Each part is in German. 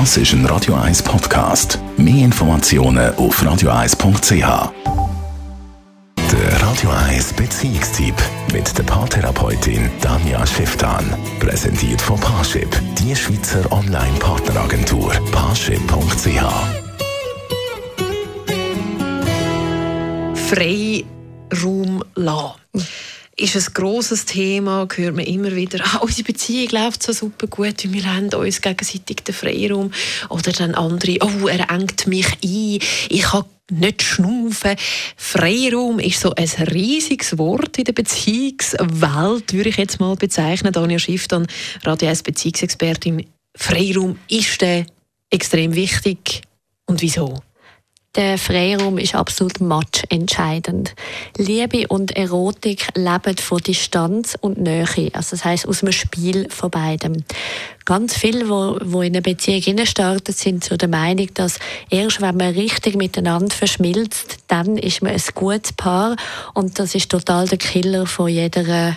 Das ist ein Radio 1 Podcast. Mehr Informationen auf radio1.ch. Der Radio 1 Beziehungstyp mit der Paartherapeutin Danja Schifftan. Präsentiert von Paarship, die Schweizer Online-Partneragentur. Paarship.ch. Freiraum lassen ist ein grosses Thema, hört man immer wieder, ah, unsere Beziehung läuft so super gut, wie wir haben uns gegenseitig den Freiraum. Oder dann andere, oh, er engt mich ein, ich kann nicht schnaufen. Freiraum ist so ein riesiges Wort in der Beziehungswelt, würde ich jetzt mal bezeichnen. Daniel Schiff, dann Radio 1 Beziehungsexpertin. Freiraum, ist der extrem wichtig und wieso? Der Freiraum ist absolut matchentscheidend. Liebe und Erotik leben von Distanz und Nähe. Also das heißt aus dem Spiel von beidem. Ganz viele, wo, wo in einer Beziehung starten, sind zu der Meinung, dass erst wenn man richtig miteinander verschmilzt, dann ist man ein gutes Paar und das ist total der Killer von jeder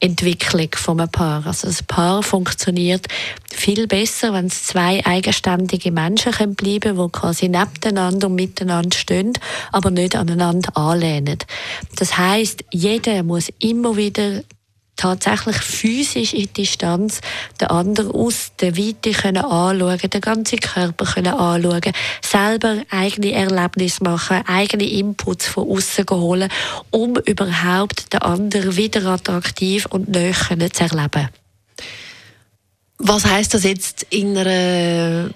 Entwicklung von einem Paar. Also das Paar funktioniert viel besser, wenn es zwei eigenständige Menschen können bleiben können, die quasi nebeneinander und miteinander stehen, aber nicht aneinander anlehnen. Das heißt, jeder muss immer wieder tatsächlich physisch in Distanz den anderen aus der Weite können anschauen, den ganzen Körper können anschauen, selber eigene Erlebnisse machen, eigene Inputs von außen holen, um überhaupt den anderen wieder attraktiv und näher zu erleben. Was heißt das jetzt in einer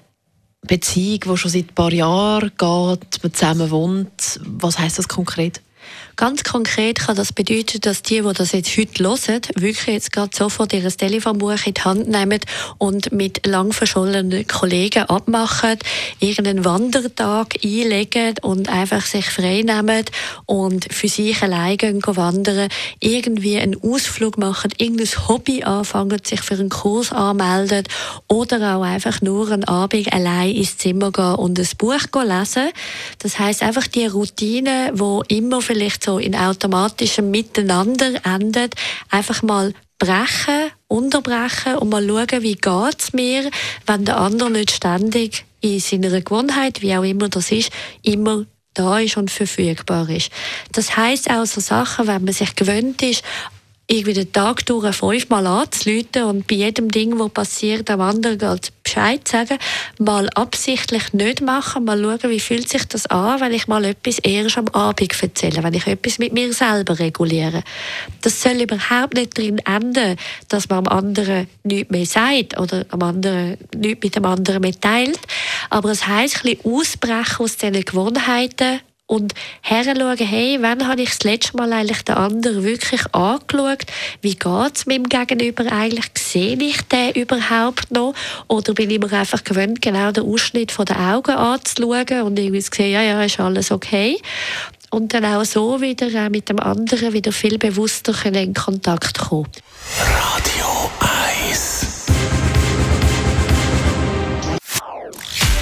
Beziehung, die schon seit ein paar Jahren geht, man zusammen wohnt? Was heißt das konkret? Ganz konkret kann das bedeuten, dass die, die das jetzt heute hören, wirklich jetzt gerade sofort ihr Telefonbuch in die Hand nehmen und mit lang verschollenen Kollegen abmachen, irgendeinen Wandertag einlegen und einfach sich frei nehmen und für sich alleine wandern, irgendwie einen Ausflug machen, irgendein Hobby anfangen, sich für einen Kurs anmelden oder auch einfach nur einen Abend allein ins Zimmer gehen und ein Buch lesen. Das heißt einfach die Routine, wo immer vielleicht so so in automatischem Miteinander endet, einfach mal brechen, unterbrechen und mal schauen, wie geht's mir, wenn der andere nicht ständig in seiner Gewohnheit, wie auch immer das ist, immer da ist und verfügbar ist. Das heißt auch so Sachen, wenn man sich gewöhnt ist, irgendwie den Tag durch fünfmal anzuleuten und bei jedem Ding, was passiert, am anderen Bescheid sagen, mal absichtlich nicht machen, mal schauen, wie fühlt sich das an, wenn ich mal etwas erst am Abend erzähle, wenn ich etwas mit mir selber reguliere. Das soll überhaupt nicht drin enden, dass man am anderen nichts mehr sagt oder am anderen nichts mit dem anderen mitteilt. Aber es heisst, ein bisschen ausbrechen aus diesen Gewohnheiten und heranschauen, hey, wann habe ich das letzte Mal eigentlich den anderen wirklich angeschaut? Wie geht es meinem Gegenüber eigentlich? Sehe ich den überhaupt noch? Oder bin ich mir einfach gewöhnt, genau den Ausschnitt von den Augen anzuschauen und irgendwie zu sehen, ja, ja, ist alles okay? Und dann auch so wieder auch mit dem anderen wieder viel bewusster in Kontakt kommen.